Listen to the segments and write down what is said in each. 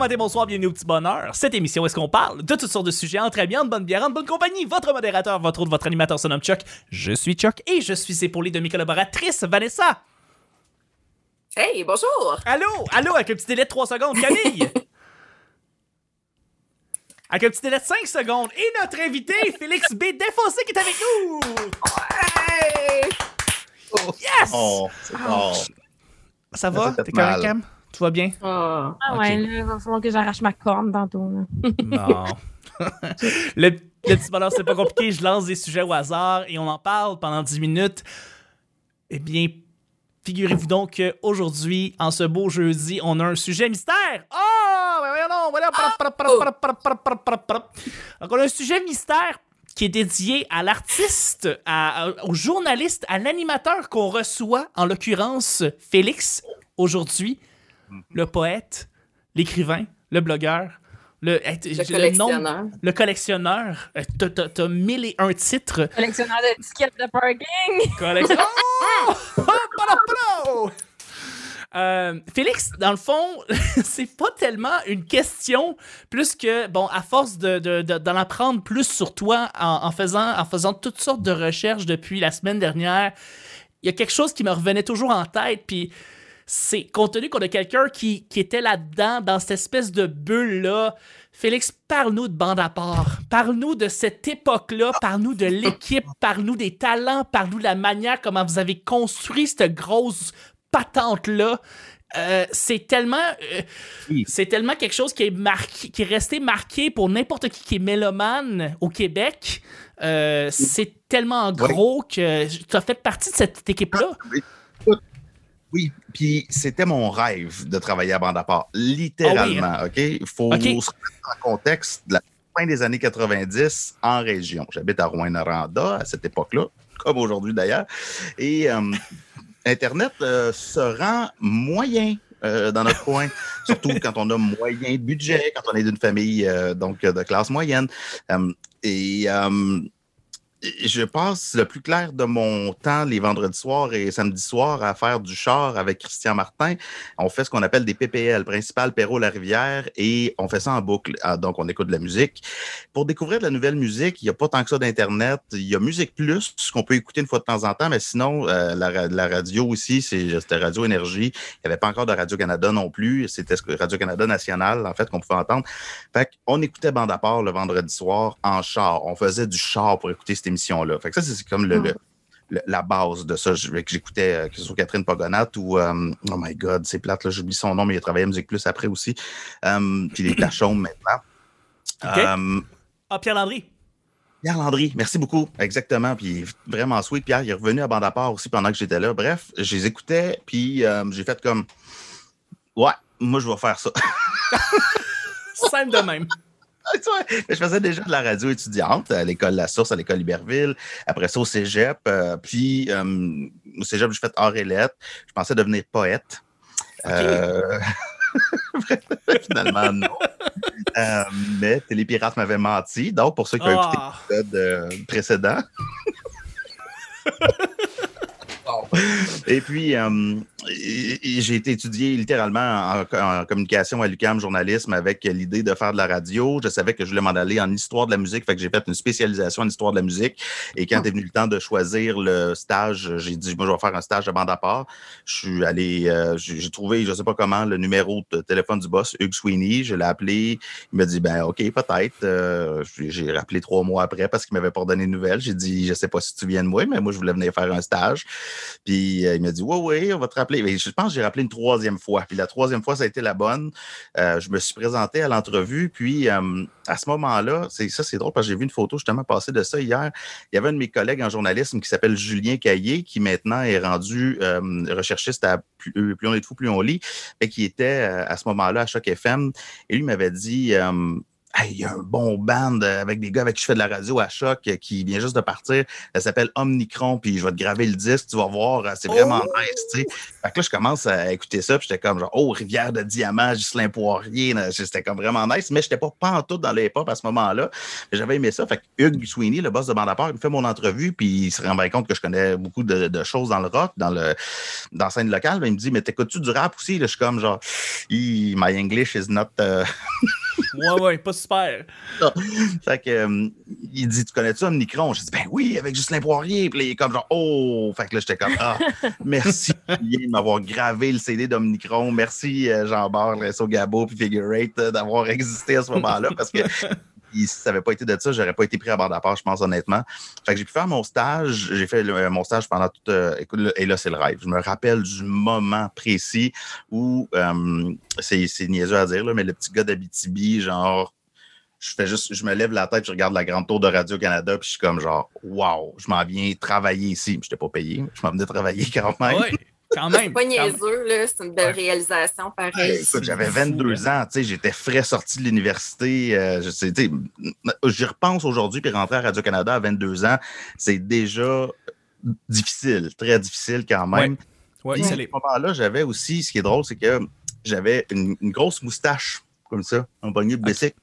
matin, bonsoir, bienvenue au petit bonheur. Cette émission, est-ce qu'on parle de toutes sortes de sujets entre amis, en bonne bière, en bonne compagnie? Votre modérateur, votre autre, votre animateur se nomme Chuck. Je suis Chuck et je suis épaulé de mes collaboratrices, Vanessa. Hey, bonjour! Allô, allô, avec un petit délai de 3 secondes, Camille. avec un petit délai de 5 secondes. Et notre invité, Félix B. Défoncé, qui est avec nous. Hey! Yes! Oh, bon. Ça va? T'es correct. Cam? Tout va bien? Ah. Ah ouais, là, il va falloir que j'arrache ma corne tantôt. là. Non. le, le petit bonheur, c'est pas compliqué. Je lance des sujets au hasard et on en parle pendant 10 minutes. Eh bien, figurez-vous donc qu'aujourd'hui, en ce beau jeudi, on a un sujet mystère. Oh! Donc, voilà. Donc, on a un sujet mystère qui est dédié à l'artiste, au journaliste, à l'animateur qu'on reçoit, en l'occurrence Félix, aujourd'hui, le poète, l'écrivain, le blogueur, le, eh, Le le nom- collectionneur. le collectionneur. Euh, t'as- T'as t'as mille et un titres. Collectionneur de tickets de parking. Collection. Oh! Oh! Euh, Félix, dans le fond, c'est pas tellement une question, plus que, bon, à force de, de- de- d'en apprendre plus sur toi en, en faisant, en faisant toutes sortes de recherches depuis la semaine dernière, il y a quelque chose qui me revenait toujours en tête, puis c'est compte tenu qu'on a quelqu'un qui, qui était là-dedans, dans cette espèce de bulle-là. Félix, parle-nous de bande à part. Parle-nous de cette époque-là. Parle-nous de l'équipe. Parle-nous des talents. Parle-nous de la manière comment vous avez construit cette grosse patente-là. Euh, c'est tellement, euh, Oui. c'est tellement quelque chose qui est marqué, qui est resté marqué pour n'importe qui qui est mélomane au Québec. Euh, c'est tellement gros que tu as fait partie de cette équipe-là. Oui, puis c'était mon rêve de travailler à bande à part, littéralement, OK? Il faut Ah se remettre en contexte de la fin des années 90 en région. J'habite à Rouen-Noranda à cette époque-là, comme aujourd'hui d'ailleurs. Et euh, Internet euh, se rend moyen euh, dans notre coin, surtout quand on a moyen de budget, quand on est d'une famille donc de classe moyenne. Et je passe le plus clair de mon temps les vendredis soirs et samedis soirs à faire du char avec Christian Martin. On fait ce qu'on appelle des PPL, principal Perrault-la-Rivière, et on fait ça en boucle. Ah, donc, on écoute de la musique. Pour découvrir de la nouvelle musique, il n'y a pas tant que ça d'Internet. Il y a Musique Plus, ce qu'on peut écouter une fois de temps en temps, mais sinon, euh, la, ra- la radio aussi, c'était Radio Énergie. Il n'y avait pas encore de Radio-Canada non plus. C'était Radio-Canada National, en fait, qu'on pouvait entendre. Fait qu'on écoutait Bande à part le vendredi soir en char. On faisait du char pour écouter émission-là. Fait que ça, c'est comme le, Mm. le- le- la base de ça. J'écoutais, euh, que ce soit Catherine Pogonat ou, euh, oh my God, c'est plate, là, j'oublie son nom, mais il a travaillé à Musique Plus après aussi. Euh, puis les Tachaumes maintenant. OK. Euh, Ah, Pierre Landry. Pierre Landry, merci beaucoup. Exactement. Puis vraiment sweet. Pierre, il est revenu à bande à part aussi pendant que j'étais là. Bref, je les écoutais, puis euh, j'ai fait comme Ouais, moi je vais faire ça. Simple de même. Vois, je faisais déjà de la radio étudiante à l'école La Source, à l'école Iberville. Après ça, au cégep. euh, puis, euh, au cégep, j'ai fait art et lettres. Je pensais devenir poète. Euh, Finalement, non. Mais Télépirate m'avait menti. Donc, pour ceux qui ont écouté Ah. l'épisode euh, Et puis, euh, j'ai été étudié littéralement en, en communication à l'UQAM journalisme avec l'idée de faire de la radio. Je savais que je voulais m'en aller en histoire de la musique, fait que j'ai fait une spécialisation en histoire de la musique. Et quand est venu le temps de choisir le stage, j'ai dit, moi, je vais faire un stage de bande à part. Je suis allé, euh, j'ai trouvé, je sais pas comment, le numéro de téléphone du boss, Hugues Sweeney. Je l'ai appelé. Il m'a dit, ben, OK, peut-être. Euh, j'ai- j'ai rappelé trois mois après parce qu'il m'avait pas donné de nouvelles. J'ai dit, je sais pas si tu viens de moi, mais moi, je voulais venir faire un stage. Puis euh, il m'a dit, oui, oui, on va te rappeler. Je pense que j'ai rappelé une troisième fois. Puis la troisième fois, ça a été la bonne. Euh, je me suis présenté à l'entrevue. Puis euh, à ce moment-là, c'est ça, c'est drôle parce que j'ai vu une photo justement passer de ça hier. Il y avait un de mes collègues en journalisme qui s'appelle Julien Caillé, qui maintenant est rendu recherchiste à plus, on est de fou, plus on lit, mais qui était à ce moment-là à Choc FM. Et lui m'avait dit. Hey, il y a un bon band euh, avec des gars avec qui je fais de la radio à choc euh, qui vient juste de partir. Elle s'appelle Omnicron, puis je vais te graver le disque, tu vas voir, euh, c'est vraiment Oh! nice, tu sais. Fait que là, je commence à écouter ça, puis j'étais comme genre, oh, Rivière de Diamant, Ghislain Poirier, c'était comme vraiment nice, mais j'étais pas pantoute dans les hip-hop à ce moment-là. Mais J'avais aimé ça. Fait que Hugues Sweeney, le boss de bande à part, il me fait mon entrevue, puis il se rendait compte que je connais beaucoup de, de choses dans le rock, dans le dans la scène locale. Il me dit, mais t'écoutes-tu du rap aussi? Là, je suis comme genre, my English is not. Ouais, ouais, pas super. fait que, euh, il dit, tu connais-tu Omnicron? J'ai dit, ben oui, avec Justin Poirier. Puis là, il est comme genre, oh! Fait que là, j'étais comme, ah, merci de m'avoir gravé le CD d'Omnicron. Merci euh, Jean-Bart, Resso Gabo, puis Figure euh, d'avoir existé à ce moment-là. Parce que si ça n'avait pas été de ça, j'aurais pas été pris à bord de la part, je pense, honnêtement. Fait que j'ai pu faire mon stage. J'ai fait le- mon stage pendant tout. euh, écoute, et là, c'est le rêve. Je me rappelle du moment précis où euh, c'est c'est niaiseux à dire, là, mais le petit gars d'Abitibi, genre, je fais juste, je me lève la tête, je regarde la grande tour de Radio-Canada, puis je suis comme genre, wow, je m'en viens travailler ici. Je n'étais pas payé, je m'en venais travailler quand même. Ouais, quand même. C'est pas niaiseux, là. C'est une belle réalisation, pareil. écoute, j'avais fou, 22 ans, tu sais, j'étais frais sorti de l'université. euh, je sais, tu sais, j'y repense aujourd'hui, puis rentrer à Radio-Canada à 22 ans, c'est déjà difficile, très difficile quand même. Ouais, Puis, à les- ce moment-là, j'avais aussi, ce qui est drôle, c'est que j'avais une, une grosse moustache, comme ça, un pognon de bicycle.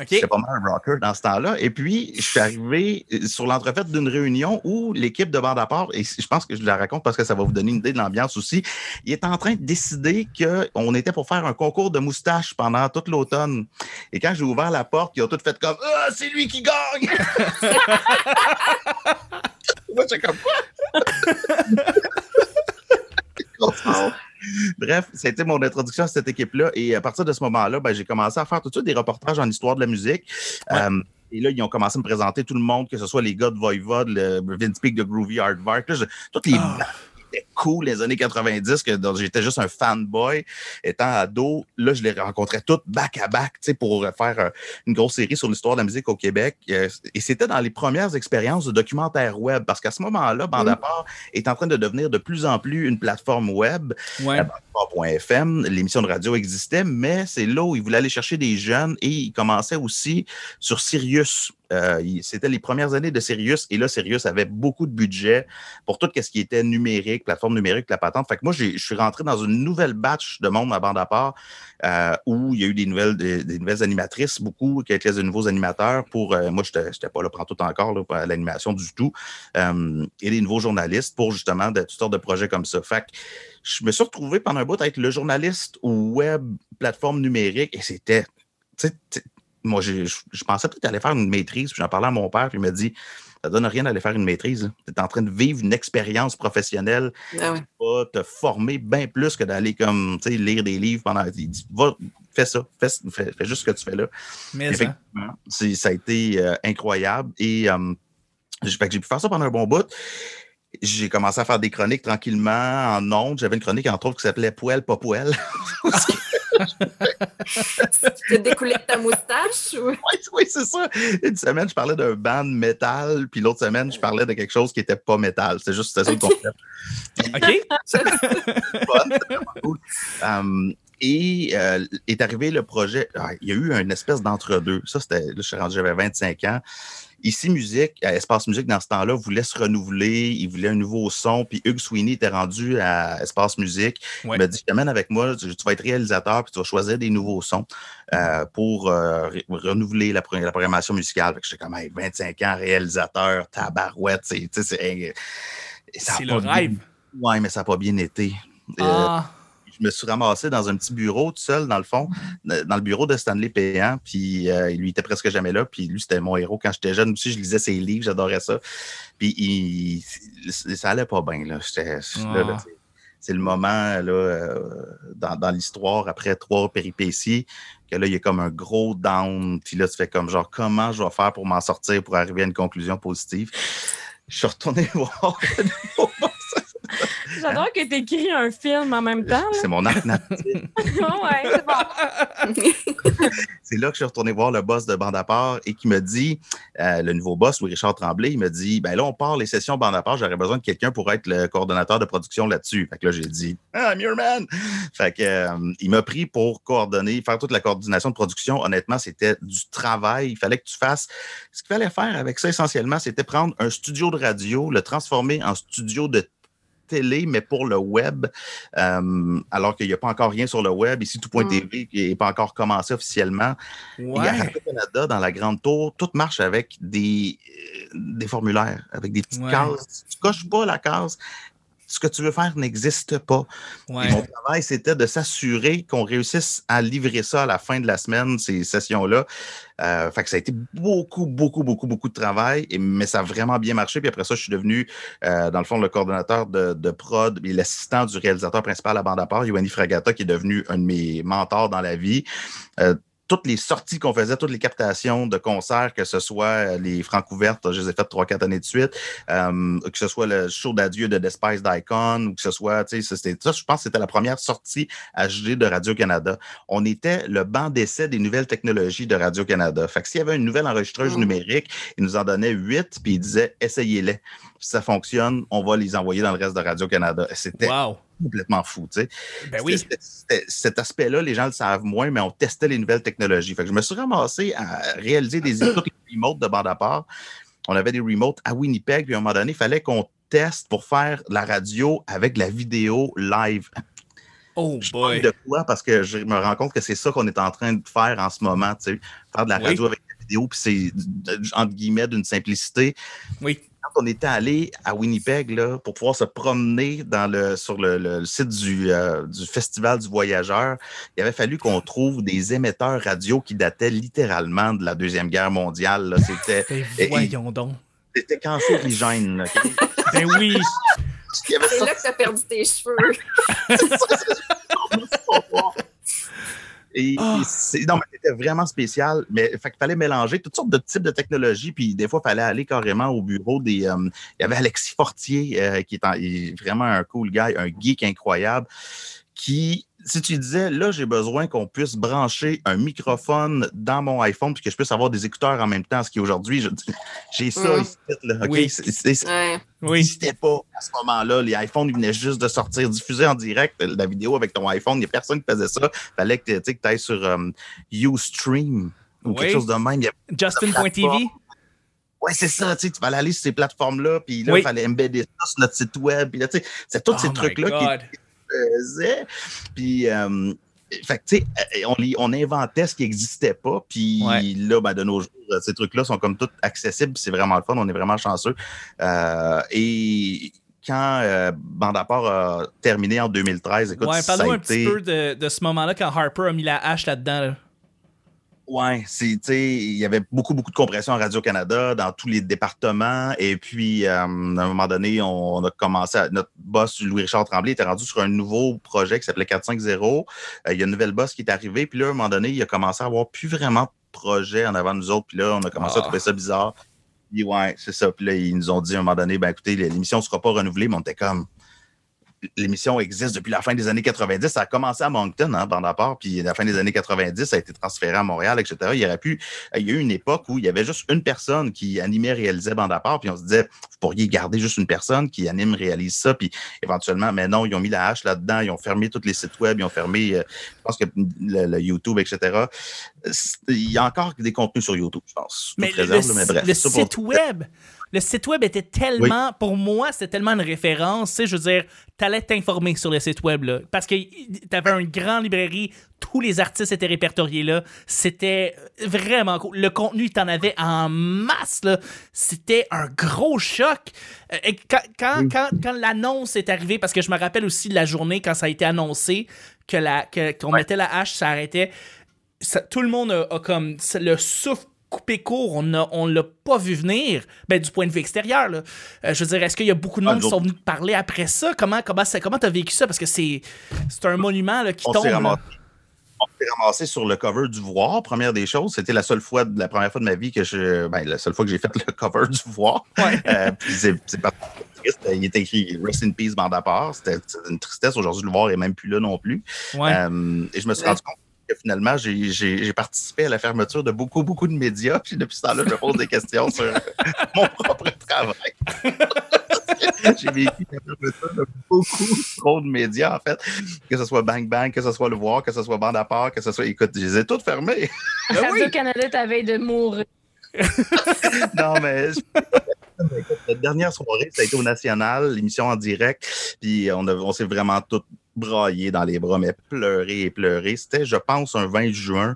OK. J'étais pas mal un rocker dans ce temps-là. Et puis, je suis arrivé sur l'entrefaite d'une réunion où l'équipe de bande à part, et je pense que je la raconte parce que ça va vous donner une idée de l'ambiance aussi, il est en train de décider qu'on était pour faire un concours de moustaches pendant toute l'automne. Et quand j'ai ouvert la porte, ils ont tout fait comme Ah, c'est lui qui gagne! Moi, j'étais comme quoi? Bref, c'était mon introduction à cette équipe-là. Et à partir de ce moment-là, ben, j'ai commencé à faire tout de suite des reportages en histoire de la musique. Ouais. Euh, et là, ils ont commencé à me présenter tout le monde, que ce soit les gars de Voivod, le Vince Peak de Groovy Hardvark. Toutes les Ah. Étaient cool les années 90, que dont j'étais juste un fanboy étant ado. Là, je les rencontrais toutes back à back, tu sais, pour faire euh, une grosse série sur l'histoire de la musique au Québec. Euh, et c'était dans les premières expériences de documentaire web, parce qu'à ce moment-là, Bande à part est en train de devenir de plus en plus une plateforme web. Ouais. FM, l'émission de radio existait, mais c'est là où il voulait aller chercher des jeunes et il commençait aussi sur Sirius. Euh, C'était les premières années de Sirius et là, Sirius avait beaucoup de budget pour tout ce qui était numérique, plateforme numérique, la patente. Fait que moi, je suis rentré dans une nouvelle batch de monde à bande à part euh, où il y a eu des nouvelles, des, nouvelles animatrices, beaucoup, quelques nouveaux animateurs pour. euh, moi, je n'étais pas là prendre tout encore pour l'animation du tout. et des nouveaux journalistes pour justement de, toutes sortes de projets comme ça. Fait que je me suis retrouvé pendant un bout à être le journaliste web, plateforme numérique, et c'était. Moi, je, je pensais peut-être aller faire une maîtrise, puis j'en parlais à mon père, puis il m'a dit Ça donne rien d'aller faire une maîtrise. Tu es en train de vivre une expérience professionnelle Ah ouais. va te former bien plus que d'aller comme tu sais, lire des livres pendant. Il dit, Va, fais ça, fais, fais- fais juste ce que tu fais là. Mais ça. Effectivement, ça a été euh, incroyable. Et euh, j'ai pu faire ça pendant un bon bout. J'ai commencé à faire des chroniques tranquillement en ondes. J'avais une chronique, entre autres, qui s'appelait Poêle, pas poêle. Tu as découlé de ta moustache ou? oui, oui, c'est ça. Une semaine, je parlais d'un band métal, puis l'autre semaine, je parlais de quelque chose qui n'était pas métal. C'est juste c'était ça le concept. OK. fun, c'était vraiment cool. Um, et euh, est arrivé le projet. ah, il y a eu une espèce d'entre-deux. Ça, c'était. Là, je suis rendu, j'avais 25 ans. Ici, musique, à Espace Musique, dans ce temps-là, voulait se renouveler. Il voulait un nouveau son. Puis Hugues Sweeney était rendu à Espace Musique. Ouais. Il m'a dit Je t'amène avec moi, tu, tu vas être réalisateur, puis tu vas choisir des nouveaux sons euh, pour euh, renouveler la, pro- la programmation musicale. Fait que J'étais comme Hey, 25 ans, réalisateur, tabarouette. c'est- c'est le bien- rêve. Ouais, mais ça n'a pas bien été. Euh, Ah. Je me suis ramassé dans un petit bureau tout seul, dans le fond, dans le bureau de Stanley Péan. Puis euh, lui était presque jamais là. Puis lui, c'était mon héros. Quand j'étais jeune aussi, je lisais ses livres, j'adorais ça. Puis il- ça allait pas bien. Là. J'étais- là, là, Ah. c'est- c'est le moment là, euh, dans, dans l'histoire, après trois péripéties, que là, il y a comme un gros down. Puis là, tu fais comme genre, comment je vais faire pour m'en sortir, pour arriver à une conclusion positive? Je suis retourné voir. J'adore que tu écris un film en même temps. C'est mon là. ouais, c'est bon. C'est là que je suis retourné voir le boss de Bande à part et qui me dit, euh, le nouveau boss, Louis-Richard Tremblay, il me dit, ben là, on part les sessions Bande à part, j'aurais besoin de quelqu'un pour être le coordonnateur de production là-dessus. Fait que là, j'ai dit, ah, I'm your man! Fait que, euh, il m'a pris pour coordonner, faire toute la coordination de production. Honnêtement, c'était du travail. Il fallait que tu fasses. Ce qu'il fallait faire avec ça, essentiellement, c'était prendre un studio de radio, le transformer en studio de télé, mais pour le web, euh, alors qu'il n'y a pas encore rien sur le web. Ici, tout.tv n'est pas encore commencé officiellement. Et à Ouais. Radio-Canada, dans la Grande Tour, tout marche avec des, euh, des formulaires, avec des petites Ouais. cases. Tu coches pas la case. Ce que tu veux faire n'existe pas. Ouais. Mon travail, c'était de s'assurer qu'on réussisse à livrer ça à la fin de la semaine, ces sessions-là. Euh, fait que ça a été beaucoup, beaucoup, beaucoup, beaucoup de travail, et, mais ça a vraiment bien marché. Puis après ça, je suis devenu, euh, dans le fond, le coordonnateur de, de prod et l'assistant du réalisateur principal à bande à part, Yoanni Fragata, qui est devenu un de mes mentors dans la vie. Euh, toutes les sorties qu'on faisait, toutes les captations de concerts, que ce soit euh, les francs ouvertes, je les ai faites trois, quatre années de suite, euh, que ce soit le show d'adieu de Despice d'Icon, ou que ce soit, tu sais, c'était- ça, je pense que c'était la première sortie HD de Radio-Canada. On était le banc d'essai des nouvelles technologies de Radio-Canada. Fait que s'il y avait une nouvelle enregistreuse Mm. numérique, ils nous en donnaient huit, puis ils disaient, essayez-les. Si ça fonctionne, on va les envoyer dans le reste de Radio-Canada. C'était Wow. Complètement fou, tu sais. Ben oui. Cet aspect-là, les gens le savent moins, mais on testait les nouvelles technologies. Fait que je me suis ramassé à réaliser des les remotes de bande à part. On avait des remotes à Winnipeg, puis à un moment donné, il fallait qu'on teste pour faire la radio avec la vidéo live. Oh Je boy. de quoi? Parce que je me rends compte que c'est ça qu'on est en train de faire en ce moment, tu sais. Faire de la Oui. radio avec la vidéo, puis c'est, entre guillemets, d'une simplicité Oui. Quand on était allé à Winnipeg là, pour pouvoir se promener dans le, sur le, le- le site du, euh, du Festival du Voyageur, il avait fallu qu'on trouve des émetteurs radio qui dataient littéralement de la Deuxième Guerre mondiale. là. C'était, Ben et- voyons donc. c'était cancérigène. Ben oui. C'est ça- là que tu as perdu tes cheveux. Et, et c'est- non, mais c'était vraiment spécial. Mais fait qu'il fallait mélanger toutes sortes de types de technologies. Puis des fois, il fallait aller carrément au bureau des. euh, il y avait Alexis Fortier, euh, qui est, en- il est vraiment un cool guy, un geek incroyable, qui. Si tu disais, là, j'ai besoin qu'on puisse brancher un microphone dans mon iPhone puis que je puisse avoir des écouteurs en même temps, ce qui aujourd'hui, je dis, j'ai ça Mm. ici, là, OK? Oui. N'existait pas à ce moment-là. Les iPhones ils venaient juste de sortir, diffuser en direct la vidéo avec ton iPhone. Il n'y a personne qui faisait ça. Il fallait que tu ailles sur um, Ustream ou Oui. quelque chose de même. Justin.tv. Ouais, c'est ça. Tu sais, tu fallais aller sur ces plateformes-là, puis là, Oui. il fallait embedder ça sur notre site web. Puis là, tu sais, c'est tous Oh ces trucs-là qui Puis, euh, fait que, tu sais, on, inventait ce qui n'existait pas. Puis Ouais. là, ben, de nos jours, euh, ces trucs-là sont comme tout accessibles. puis C'est vraiment le fun. On est vraiment chanceux. Euh, et quand euh, part a terminé en 2013, écoute, Ouais, parle-nous un été... petit peu de, de ce moment-là quand Harper a mis la hache là-dedans. là. Sais, il y avait beaucoup, beaucoup de compression à Radio-Canada dans tous les départements. Et puis, euh, à un moment donné, on, on a commencé à, notre boss, Louis-Richard Tremblay, était rendu sur un nouveau projet qui s'appelait 450. Euh, il y a une nouvelle boss qui est arrivée. Puis là, à un moment donné, il a commencé à avoir plus vraiment de projet en avant de nous autres. Puis là, on a commencé Ah. à trouver ça bizarre. Puis ouais, c'est ça. Puis là, ils nous ont dit à un moment donné, ben écoutez, l'émission ne sera pas renouvelée, mais on était comme l'émission existe depuis la fin des années 90. Ça a commencé à Moncton, hein, bande à part, puis à la fin des années 90, ça a été transféré à Montréal, etc. Il y aurait pu, il y a eu une époque où il y avait juste une personne qui animait, réalisait bande à part, puis on se disait, vous pourriez garder juste une personne qui anime, réalise ça, puis éventuellement, mais non, ils ont mis la hache là-dedans, ils ont fermé tous les sites web, ils ont fermé, euh, je pense que le, le YouTube, etc. Il y a encore des contenus sur YouTube, je pense. Mais réserve, le- mais bref, le pour- site web, le site web était tellement, pour moi, c'était tellement une référence. Tu sais, je veux dire, t'allais t'informer sur le site web là, parce que t'avais une grande librairie, tous les artistes étaient répertoriés là. C'était vraiment cool. Le contenu, t'en avais en masse là. C'était un gros choc. Euh, et quand quand, quand, quand l'annonce est arrivée, parce que je me rappelle aussi de la journée quand ça a été annoncé que la que- qu'on mettait la hache, ça arrêtait ça- tout le monde a, a comme le souffle coupé court, on on l'a pas vu venir, ben, du point de vue extérieur. Là. Euh, je veux dire, est-ce qu'il y a beaucoup de Ah, monde qui sont venus te parler après ça? Comment comment t'as vécu ça? Parce que c'est un monument là, qui on tombe. on s'est ramassé sur le cover du Voir, première des choses. C'était la seule fois, la première fois de ma vie que je. Ben, la seule fois que j'ai fait le cover du Voir. Ouais. Euh, c'est triste. Il était écrit Rest in Peace, bande à part. C'était une tristesse. Aujourd'hui, le voir est même plus là non plus. Ouais. Euh, et je me suis rendu compte que finalement, j'ai- participé à la fermeture de beaucoup, beaucoup de médias. Puis depuis ce temps-là, je me pose des questions sur mon propre travail. j'ai vécu la fermeture de beaucoup trop de médias, en fait. Que ce soit Bang Bang, que ce soit Le Voir, que ce soit Bande à part, que ce soit. Écoute, je les ai toutes fermées. Ben. Radio-Canada t'avais de mourir. non, mais. La dernière soirée, ça a été au National, l'émission en direct. Puis on, a- on s'est vraiment toutes braillé dans les bras, mais pleurer et pleurer. C'était, je pense, un 20 juin.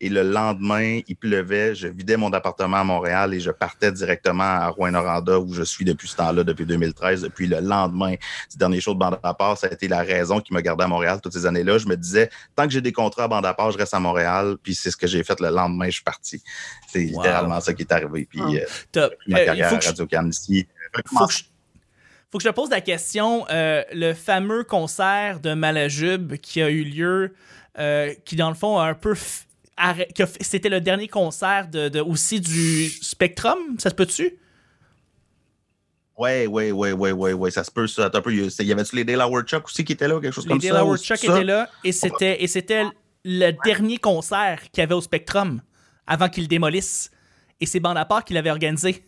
Et le lendemain, il pleuvait. Je vidais mon appartement à Montréal et je partais directement à Rouen-Noranda, où je suis depuis ce temps-là, depuis 2013. Depuis le lendemain du dernier show de Bande à part, ça a été la raison qui me gardait à Montréal toutes ces années-là. Je me disais, tant que j'ai des contrats à Bande à part, je reste à Montréal. Puis c'est ce que j'ai fait le lendemain, je suis parti. C'est Wow. littéralement ça qui est arrivé. Puis Oh. euh, ma euh, carrière à Radio-Can ici. faut que je, faut que je te pose la question. euh, le fameux concert de Malajube qui a eu lieu, euh, qui dans le fond a un peu. f- C'était le dernier concert de, de- aussi du Spectrum, ça se peut-tu? Ouais, ouais, ouais, ouais, ouais, ouais, ça se peut, ça. Attends Un peu, il y avait-tu les Dale Howard Chuck aussi qui étaient là, quelque chose Les comme ça? Howard ou Chuck étaient là et c'était, et c'était le dernier concert qu'il y avait au Spectrum avant qu'il le démolisse. Et c'est Bande à part qui l'avait organisé.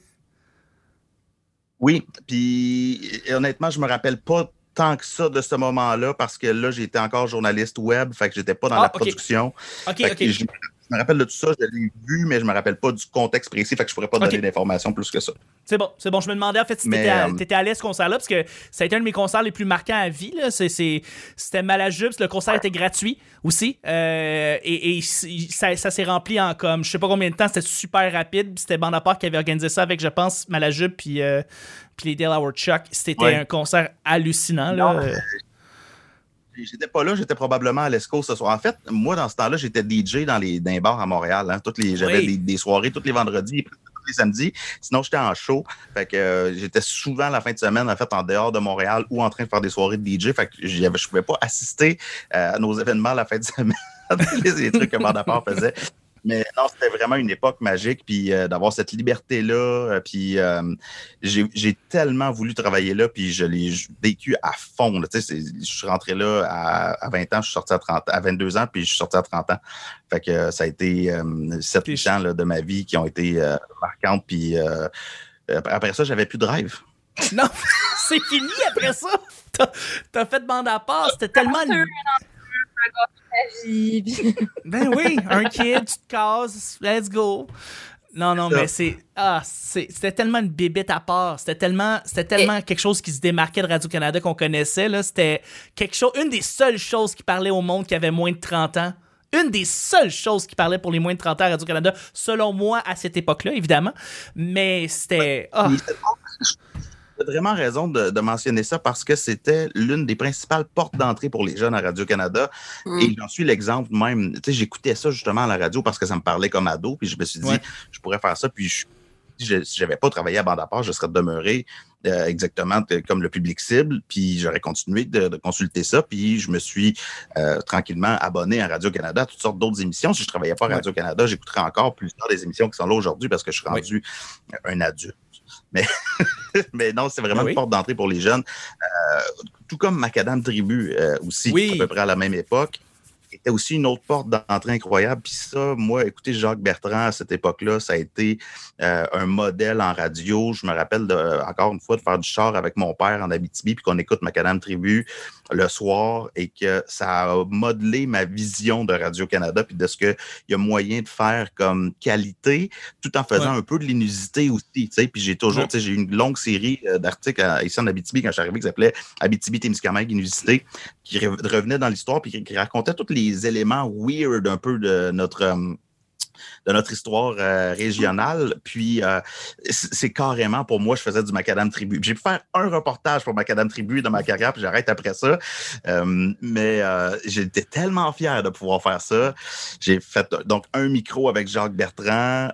Oui, puis honnêtement, je me rappelle pas tant que ça de ce moment-là parce que là, j'étais encore journaliste web, fait que j'étais pas dans Ah, la production. Ok, Fait ok. que je, je me rappelle de tout ça, je l'ai vu, mais je me rappelle pas du contexte précis, fait que je pourrais pas donner d'informations plus que ça. C'est bon, c'est bon. Je me demandais en fait si Mais, t'étais à, euh, t'étais à l'aise ce concert-là, parce que ça a été un de mes concerts les plus marquants à vie. Là. C'est, c'est- c'était Malajubs, le concert était gratuit aussi. euh, et ça, ça s'est rempli en comme, je sais pas combien de temps, c'était super rapide. puis C'était Bande à part qui avait organisé ça avec, je pense, Malajub puis, euh, puis les Dale Howard Chuck. C'était Ouais. un concert hallucinant. Là. Non, J'étais pas là, j'étais probablement à l'ESCO ce soir. En fait, moi, dans ce temps-là, j'étais DJ dans les, dans les bars à Montréal. hein. Toutes les, j'avais Oui. des, des soirées tous les vendredis, tous les samedis. Sinon, j'étais en show. Fait que euh, j'étais souvent la fin de semaine, en fait, en dehors de Montréal ou en train de faire des soirées de DJ. Fait que je pouvais pas assister euh, à nos événements la fin de semaine. les, les trucs que Bandapart faisait. Mais non, c'était vraiment une époque magique, puis euh, d'avoir cette liberté-là, euh, puis euh, j'ai tellement voulu travailler là, puis je l'ai vécu à fond. là. Tu sais, c'est- je suis rentré là à, à 20 ans, je suis sorti à, 30, à 22 ans, puis je suis sorti à 30 ans. Fait que euh, ça a été euh, 7 Puis 8 je- ans là, de ma vie qui ont été euh, marquantes, puis euh, après ça, j'avais plus de rêve. Non, c'est fini après ça. T'as, t'as fait Bande à part. C'était tellement. Ben oui, un kid, tu te cases, let's go. Non, non, mais c'est. Ah, c'était tellement une bébête à part. C'était tellement, c'était tellement quelque chose qui se démarquait de Radio-Canada qu'on connaissait. Là. C'était quelque chose, une des seules choses qui parlait au monde qui avait moins de 30 ans. Une des seules choses qui parlait pour les moins de 30 ans à Radio-Canada, selon moi, à cette époque-là, évidemment. Mais c'était. Ah, as vraiment raison de, de mentionner ça parce que c'était l'une des principales portes d'entrée pour les jeunes à Radio-Canada. Mm. Et j'en suis l'exemple même. Tu sais, j'écoutais ça justement à la radio parce que ça me parlait comme ado. Puis je me suis dit, Ouais. je pourrais faire ça. Puis je- si je si j'avais pas travaillé à bande à part, je serais demeuré euh, exactement comme le public cible. Puis j'aurais continué de, de consulter ça. Puis je me suis euh, tranquillement abonné à Radio-Canada, à toutes sortes d'autres émissions. Si je travaillais pas à. Radio-Canada, j'écouterais encore plusieurs des émissions qui sont là aujourd'hui parce que je suis Oui. rendu un adulte. Mais, mais non, c'est vraiment oui. une porte d'entrée pour les jeunes. Euh, tout comme Macadam Tribu euh, aussi, Oui. à peu près à la même époque. Était aussi une autre porte d'entrée incroyable. Puis ça, moi, écoutez, Jacques Bertrand, à cette époque-là, ça a été euh, un modèle en radio. Je me rappelle de, encore une fois de faire du char avec mon père en Abitibi, puis qu'on écoute Macadam Tribu le soir et que ça a modelé ma vision de Radio-Canada, puis de ce qu'il y a moyen de faire comme qualité, tout en faisant Ouais. un peu de l'inusité aussi. tu sais. Puis j'ai toujours, Ouais. tu sais, j'ai eu une longue série euh, d'articles ici en Abitibi quand je suis arrivé qui s'appelait Abitibi-Témiscamingue Inusité, qui re- revenait dans l'histoire puis qui, qui racontait tous les éléments weird un peu de notre. euh, de notre histoire euh, régionale. Puis, euh, c'est carrément pour moi, je faisais du Macadam Tribu. J'ai pu faire un reportage pour Macadam Tribu dans ma carrière, puis j'arrête après ça. Euh, mais j'étais tellement fier de pouvoir faire ça. J'ai fait donc un micro avec Jacques Bertrand,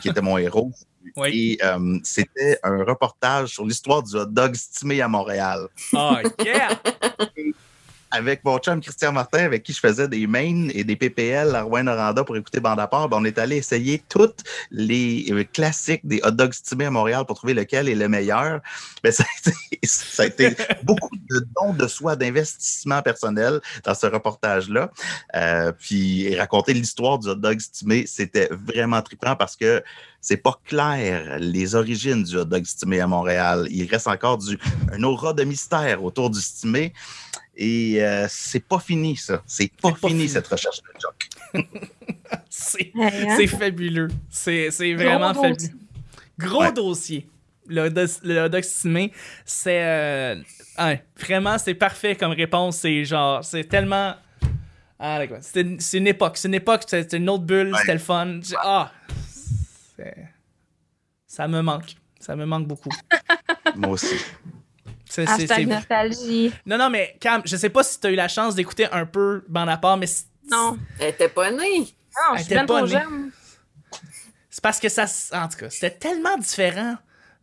qui était mon héros. oui. Et euh, c'était un reportage sur l'histoire du hot dog stimé à Montréal. Ah, yeah! avec mon chum Christian Martin, avec qui je faisais des mains et des PPL à Rouen-Noranda pour écouter Bande à part, ben, on est allé essayer toutes les euh, classiques des hot dogs stimés à Montréal pour trouver lequel est le meilleur. Ben, ça, a été, ça a été beaucoup de dons de soi, d'investissement personnel dans ce reportage-là. Euh, puis raconter l'histoire du hot dog stimé, c'était vraiment trippant parce que c'est pas clair les origines du hot dog stimé à Montréal. Il reste encore du, un aura de mystère autour du stimé. Et euh, c'est pas fini, ça. C'est pas, pas fini, fini. cette recherche de Jock. C'est hein? c'est fabuleux. C'est c'est vraiment Gros fabuleux. dossier. Gros Ouais. dossier. Le le stimé, c'est. euh, vraiment, c'est parfait comme réponse. C'est genre. C'est tellement. Ah. C'est une, c'est une époque. C'est une époque. C'était une autre bulle. Ouais. C'était le fun. Ah. c'est- Ça me manque. Ça me manque beaucoup. Moi aussi. C'est- c'est- Hashtag c'est- nostalgie. Non, non, mais Cam, je sais pas si tu as eu la chance d'écouter un peu Bande à part, mais c'est- Non. Elle était pas née. Non, Elle je suis était bien pas trop née. jeune. c'est parce que ça. En tout cas, c'était tellement différent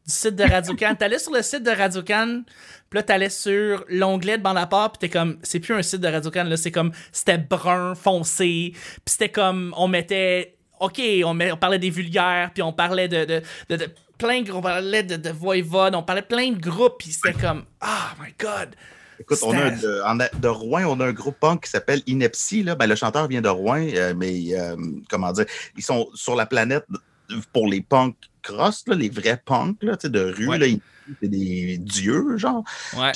du site de Radio-Can. T'allais sur le site de Radio-Can, puis là, t'allais sur l'onglet de Bande à part, puis t'es comme. C'est plus un site de Radio-Can, là, c'est comme. C'était brun, foncé, puis c'était comme. On mettait. OK, on, parlait des vulgaires, puis on parlait de, de, de, de plein. On parlait de, de Voivode, on parlait plein de groupes, puis c'était comme. Oh my God! Écoute, on a de, en a- de Rouen, on a un groupe punk qui s'appelle Inepsy. Là. Ben, le chanteur vient de Rouen, euh, mais euh, comment dire, ils sont sur la planète pour les punks cross, là, les vrais punks là, de rue. Ouais. là, c'est des dieux, genre. Ouais.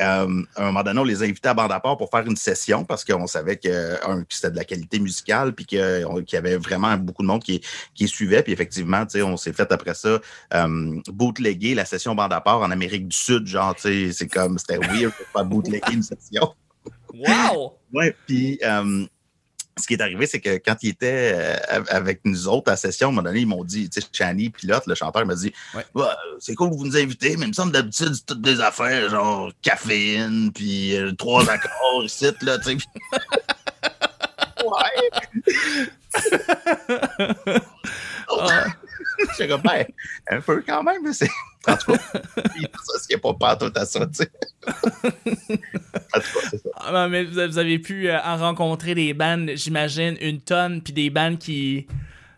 Euh, à un moment donné, on les a invités à bande à part pour faire une session parce qu'on savait que, un, que c'était de la qualité musicale puis qu'il y avait vraiment beaucoup de monde qui, suivait. Puis effectivement, on s'est fait après ça euh, bootlegger la session bande à part en Amérique du Sud. Genre, c'est comme, c'était weird de faire bootlegger une session. Wow! Ouais, puis euh, ce qui est arrivé, c'est que quand il était euh, avec nous autres à la session, à un moment donné, ils m'ont dit, tu sais, Chani, pilote, le chanteur, m'a dit Ouais. Ouais, c'est cool que vous nous invitez, mais il me semble d'habitude, c'est toutes des affaires, genre caféine, puis euh, trois accords ici, là, tu sais. ouais. Ah. J'étais comme, ben, un peu quand même, mais c'est. En tout cas, il s'associait pas pas tout à ça, tu sais. en tout cas, c'est ça. Ah, non, mais vous avez pu euh, en rencontrer des bandes, j'imagine, une tonne, puis des bandes qui.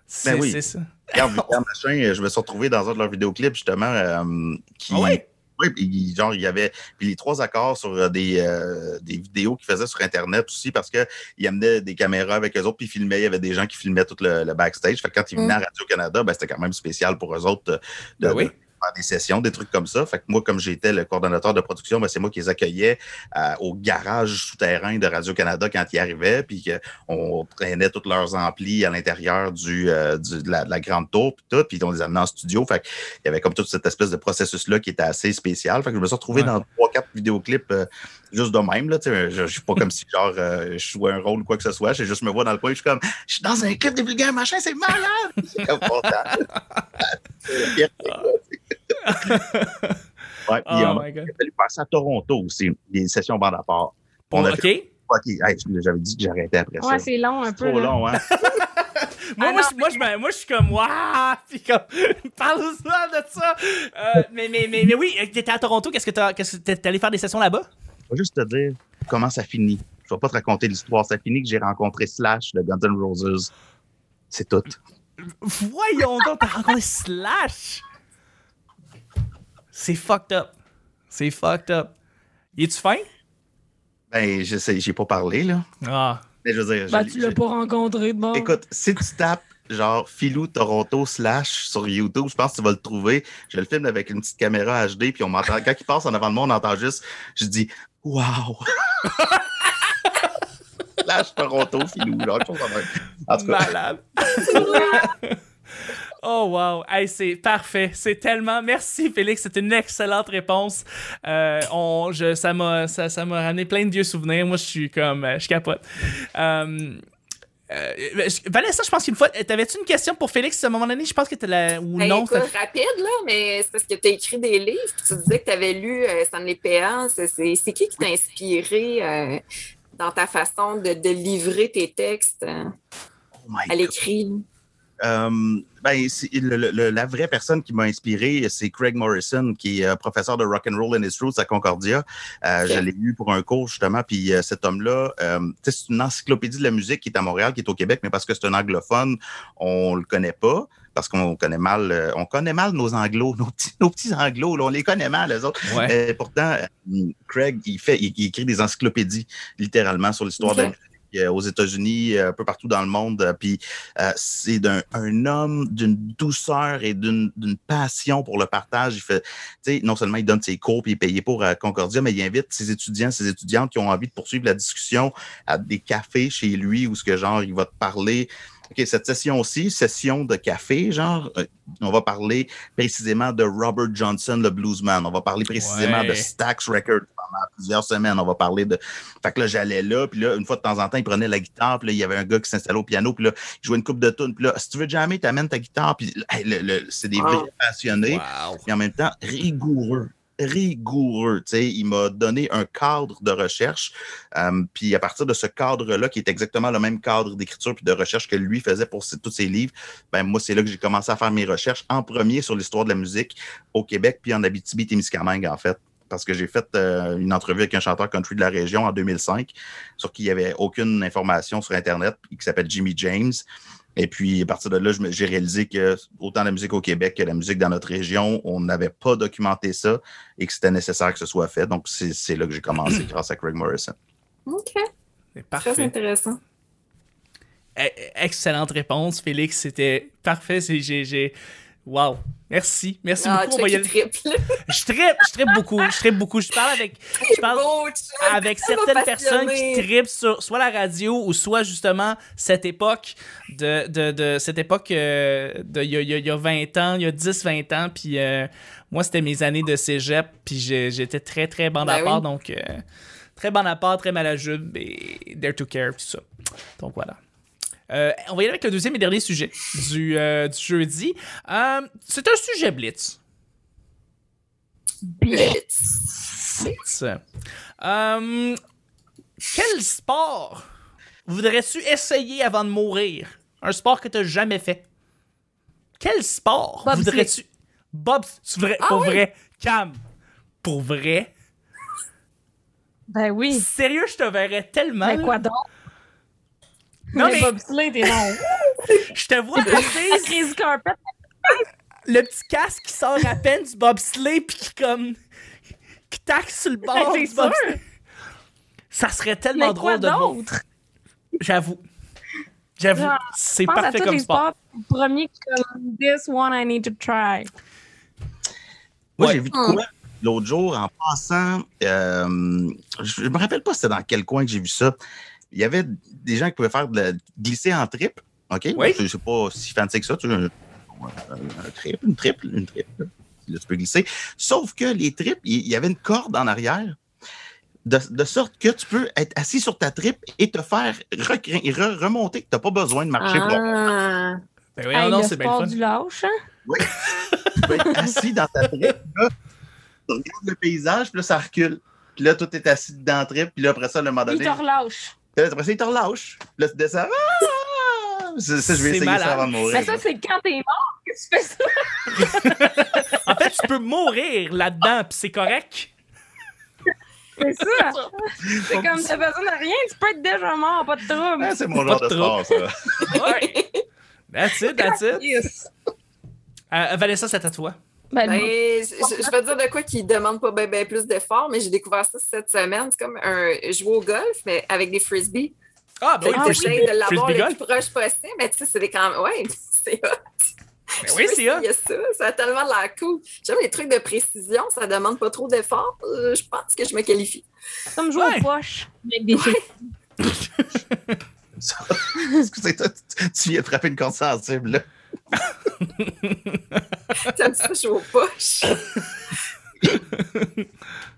C'est Ben oui. c'est ça. Regarde, Machin, je me suis retrouvé dans un de leurs vidéoclips, justement, euh, qui. Ah ouais? Oui, puis genre, il y avait puis les trois accords sur euh, des, euh, des vidéos qu'ils faisaient sur Internet aussi parce qu'ils amenaient des caméras avec eux autres puis ils filmaient. Il y avait des gens qui filmaient tout le, le backstage. Fait que quand ils venaient à Radio-Canada, ben, c'était quand même spécial pour eux autres de, de- Ben oui. de faire des sessions, des trucs comme ça. Fait que moi, comme j'étais le coordonnateur de production, ben, c'est moi qui les accueillais euh, au garage souterrain de Radio-Canada quand ils arrivaient, puis qu'on traînait tous leurs amplis à l'intérieur du, euh, du- de, la, de la grande tour, puis tout, puis on les amenait en studio. Fait il y avait comme toute cette espèce de processus-là qui était assez spécial. Fait que je me suis retrouvé Ouais. dans trois, quatre vidéoclips euh, juste de même. Là, je, je suis pas comme si genre je jouais un rôle ou quoi que ce soit. Je juste me vois dans le coin, je suis comme je suis dans un clip de vulgaire machin, c'est malade! C'est comme ouais, Oh on a my god. fallu passer à Toronto aussi, des sessions bande à part. On a ok. fait, OK, hey, j'avais dit que j'arrêtais après Ouais, ça. c'est long un peu. trop là. long, hein? Moi, Ah moi, non, je, moi, je, moi, je suis comme, waouh! Puis comme, parle-moi de ça! Euh, mais, mais, mais, mais oui, t'étais à Toronto, qu'est-ce que t'as, qu'est-ce que t'es t'es allé faire des sessions là-bas? Je vais juste te dire comment ça finit. Je vais pas te raconter l'histoire. Ça finit que j'ai rencontré Slash de Guns N' Roses. C'est tout. Voyons donc, t'as rencontré Slash! C'est fucked up. C'est fucked up. Y es-tu fin? Ben, je sais, j'ai pas parlé, là. Ah. Mais je veux dire, Ben, je- tu l'as je- pas rencontré de bon. Écoute, si tu tapes genre Filou Toronto slash sur YouTube, je pense que tu vas le trouver. Je le filme avec une petite caméra HD, puis on m'entend. Quand il passe en avant de moi, on entend juste, je dis Wow! slash Toronto, Filou, genre. En tout cas, Malade. Oh wow, hey, c'est parfait, c'est tellement. Merci Félix, c'est une excellente réponse. Euh, on, je, ça m'a, ça, ça m'a ramené plein de vieux souvenirs. Moi, je suis comme, euh, je capote. Euh, euh, Vanessa, je pense qu'une fois, t'avais-tu une question pour Félix à un moment donné? Je pense que t'es là ou Ben, non. écoute, ça- rapide, là, mais c'est parce que tu as écrit des livres, puis tu disais que tu avais lu euh, Stanley Péan. C'est qui qui t'a inspiré euh, dans ta façon de, de livrer tes textes euh, oh my à l'écrit? Euh, ben, c'est- le- le- la vraie personne qui m'a inspiré, c'est Craig Morrison, qui est euh, professeur de rock and roll and its roots à Concordia. Euh. Je l'ai eu pour un cours justement, puis cet homme-là, c'est une encyclopédie de la musique qui est à Montréal, qui est au Québec, mais parce que c'est un anglophone, on le connaît pas. Parce qu'on connaît mal, on connaît mal nos anglos, nos petits, nos petits anglos, là, on les connaît mal, les autres. Ouais. Pourtant, Craig, il fait, il, il écrit des encyclopédies littéralement sur l'histoire de la musique aux États-Unis, euh, un peu partout dans le monde. euh, Puis euh, c'est d'un un homme d'une douceur et d'une passion pour le partage. Il fait, non seulement il donne ses cours puis il est payé pour Concordia, mais il invite ses étudiants, ses étudiantes qui ont envie de poursuivre la discussion à des cafés chez lui où ce que genre il va te parler. OK, cette session-ci, session de café, genre, euh, on va parler précisément de Robert Johnson, le bluesman. On va parler précisément Ouais. de Stax Records pendant plusieurs semaines. On va parler de. Fait que là, j'allais là, puis là, une fois de temps en temps, il prenait la guitare, puis là, il y avait un gars qui s'installait au piano, puis là, il jouait une coupe de tunes, puis là, si tu veux jamais, t'amènes ta guitare, puis hey, c'est des Wow. vrais passionnés, Wow. mais en même temps, rigoureux. Rigoureux, tu sais, il m'a donné un cadre de recherche, puis à partir de ce cadre-là, qui est exactement le même cadre d'écriture puis de recherche que lui faisait pour tous ses livres, ben moi, c'est là que j'ai commencé à faire mes recherches en premier sur l'histoire de la musique au Québec, puis en Abitibi-Témiscamingue, en fait. Parce que j'ai fait euh, une entrevue avec un chanteur country de la région en 2005, sur qui il n'y avait aucune information sur Internet, qui s'appelle Jimmy James. Et puis, à partir de là, j'ai réalisé que autant la musique au Québec que la musique dans notre région, on n'avait pas documenté ça et que c'était nécessaire que ce soit fait. Donc, c'est là que j'ai commencé grâce à Craig Morrison. OK. C'est Très parfait. intéressant. Eh, Excellente réponse, Félix. C'était parfait. C'est- J'ai. Wow. Merci. Merci Ah, beaucoup. On va y check aller. triple. Je trippe, je trippe beaucoup. Je trippe beaucoup. Je parle avec. Je parle Beau, avec certaines personnes qui trippent sur soit la radio ou soit justement cette époque de, de, de cette époque euh, de il y, y y a 20 ans, il y a 10-20 ans, puis euh, moi c'était mes années de cégep, puis j'étais très très bande à Ben part, oui. donc euh, très bande à part, très malajube et dare to care, tout ça. Donc voilà. Euh, on va y aller avec le deuxième et dernier sujet du, euh, du jeudi. Euh, c'est un sujet blitz. Blitz. Blitz. Quel sport voudrais-tu essayer avant de mourir? Un sport que tu n'as jamais fait. Quel sport voudrais-tu? Bob, c'est vrai, Ah pour oui. vrai. Cam, pour vrai. Ben oui. Sérieux, je te verrais tellement. Ben quoi donc? Non, mais mais bobsleigh, t'es non. je te vois assise, Crazy carpet. le petit casque qui sort à peine du bobsleigh, puis qui comme. qui taxe sur le bord C'est du bobsleigh. Ça serait tellement Mais quoi drôle de d'autre? J'avoue. J'avoue. Genre, C'est Je à parfait tous comme les sport. premier qui est comme This one I need to try. Moi, Ouais. j'ai vu de quoi l'autre jour en passant. euh, je ne me rappelle pas c'était dans quel coin que j'ai vu ça. Il y avait des gens qui pouvaient faire de la, glisser en triple. OK? Oui. Je ne sais pas si fancy que ça. Tu veux, un, un triple, une triple, une triple. Là, tu peux glisser. Sauf que les triples, il il y avait une corde en arrière. De, de sorte que tu peux être assis sur ta triple et te faire re- remonter, que tu n'as pas besoin de marcher pour Ah. Ben oui, Hey, non, le c'est bien fun. du lâche, hein? tu peux être assis dans ta tripe, là, tu regardes le paysage, puis là, ça recule. Puis là, tout est assis dans la tripe, puis là, après ça, le moment Il donné, te relâche. Après ça, il te relâche. Puis là, tu descends. Ah! C'est ça, je vais C'est essayer malade. ça avant de mourir. Mais ça, c'est quand t'es mort que tu fais ça. En fait, tu peux mourir là-dedans, puis c'est correct. C'est ça. C'est comme t'as besoin de rien, tu peux être déjà mort, pas de trouble. Ah, c'est mon Pas genre de de sport, ça. Ouais. That's it, that's it. Yes. Euh, Vanessa, c'est à toi. Ben, Ben, je, vais dire de quoi qui demande pas bien plus d'efforts, mais j'ai découvert ça cette semaine. C'est comme un jouer au golf, mais avec des frisbees. Ah, ben oui, frisbee, de l'avoir le golf. plus proche possible, mais tu sais, c'est des quand même. Ouais, c'est hot. Ben oui, c'est hot. Il y a ça, ça a tellement de la cool. J'aime les trucs de précision, ça demande pas trop d'efforts. Euh, Je pense que je me qualifie. comme jouer Ouais. aux poches. Avec des Excusez, toi, tu, tu viens de frapper une corde sensible, là. T'aimes ça, je aux poches.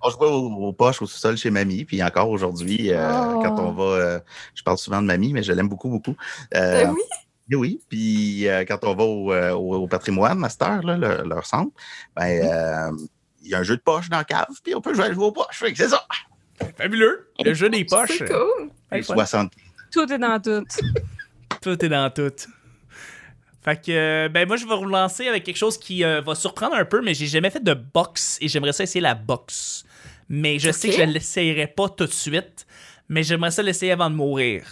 On jouait aux, aux poches au sous-sol chez mamie, puis encore aujourd'hui, euh, Oh. quand on va. euh, je parle souvent de mamie, mais je l'aime beaucoup, beaucoup. Euh, Ben oui. Oui, oui. Puis euh, quand on va au, au- au patrimoine, Master, là, le- leur centre, ben, euh, il y a un jeu de poche dans la cave, puis on peut jouer à jouer aux poches. C'est ça. Fabuleux. Le jeu des poches. C'est cool. Hey, Les fun. 60. Tout est dans tout. Tout est dans tout. Fait que, euh, ben moi, je vais vous lancer avec quelque chose qui euh, va surprendre un peu, mais j'ai jamais fait de boxe et j'aimerais ça essayer la boxe. Mais je sais que je l'essayerai pas tout de suite, mais j'aimerais ça l'essayer avant de mourir.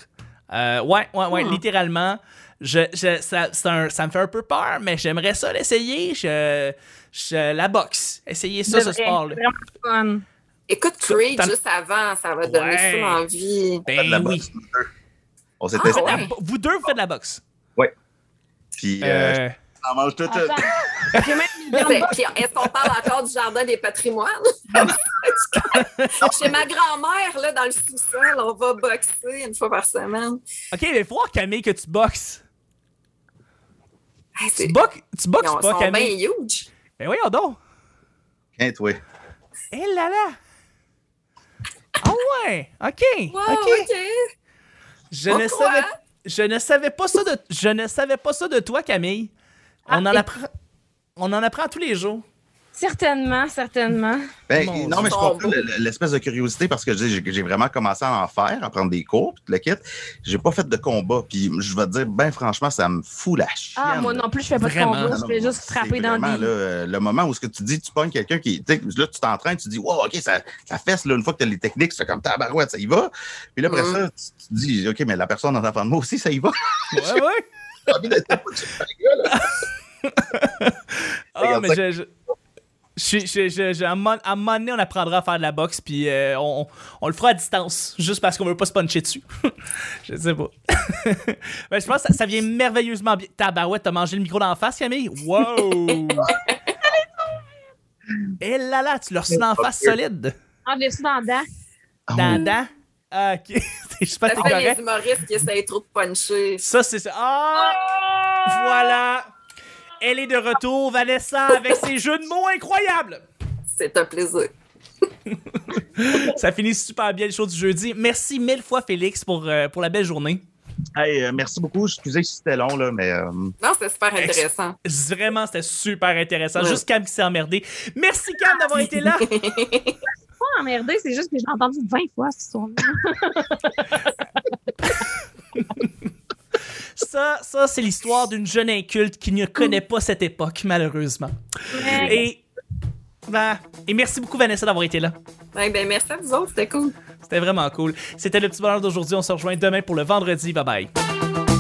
Euh, ouais, ouais, ouais, Hmm. littéralement. Je, je- ça, un- ça me fait un peu peur, mais j'aimerais ça l'essayer. Je, je- la boxe. Essayer ça, ce sport-là. c'est vraiment fun. Écoute Creed juste avant, ça va donner Ouais. envie. Faites de la Ben oui. boxe, nous deux. On s'est Ah, ouais. Vous deux, vous faites de la boxe. Puis, euh, Euh, on mange tout. J'ai même Puis est-ce qu'on parle encore du jardin des patrimoines? Chez ma grand-mère, là, dans le sous-sol, on va boxer une fois par semaine. ok, mais il faut voir, Camille, que tu boxes. Hey, Tu boxes, tu boxes pas, sont bien huge. Ben voyons donc. Hein, toi? Eh là là! Ah ouais! OK! Wow, OK! OK. Je ne, savais, je ne savais pas ça de je ne savais pas ça de toi, Camille. On Ah, en et- apprend on en apprend tous les jours. Certainement, certainement. Ben, non, mais je comprends le- le- l'espèce de curiosité parce que j'ai j'ai vraiment commencé à en faire, à prendre des cours, puis le kit. J'ai pas fait de combat. Puis je vais te dire, ben franchement, ça me fout la chienne. Ah, moi non plus, je fais pas Vraiment. de combat, je fais juste frapper dans vraiment, des... là, euh, le moment où ce que tu dis, tu pognes quelqu'un qui. Là, tu t'entraînes, tu dis, wow, OK, ça, ça fesse, là, une fois que tu as les techniques, c'est comme ta barouette, ça y va. Puis là, après Mhm. ça, tu, te dis, OK, mais la personne en avant de moi aussi, ça y va. Ouais, ouais. J'ai envie d'être. Ah, mais je, je, je, je, à, un moment, donné, on apprendra à faire de la boxe, puis euh, on, on le fera à distance, juste parce qu'on veut pas se puncher dessus. je sais pas. ben, je pense que ça, ça vient merveilleusement bien. Tabarouette, t'as mangé le micro d'en face, Camille? Wow! Et là là, tu leur reçu d'en face solide. Ah, je l'ai dans le dent. Dans la dent. Ah, ok. je sais pas, Ça t'es fait correct. les humoristes qui essayent trop de puncher. Ça, c'est ça. Ah! Voilà! Elle est de retour, Vanessa, avec ses jeux de mots incroyables! C'est un plaisir. Ça finit super bien le show du jeudi. Merci mille fois, Félix, pour, euh, pour la belle journée. Hey, euh, merci beaucoup. Excusez si c'était long, là, mais. euh, Non, c'était super intéressant. Vraiment, c'était super intéressant. Ouais. Juste Cam qui s'est emmerdé. Merci, Cam, d'avoir été là. Pas emmerdé, c'est juste que j'ai entendu 20 fois cette histoire-là. Ça, ça c'est l'histoire d'une jeune inculte qui ne connaît pas cette époque, malheureusement. Et, ben, et merci beaucoup, Vanessa, d'avoir été là. Ouais, ben, merci à vous autres, c'était cool. C'était vraiment cool. C'était le petit bonheur d'aujourd'hui. On se rejoint demain pour le vendredi. Bye bye.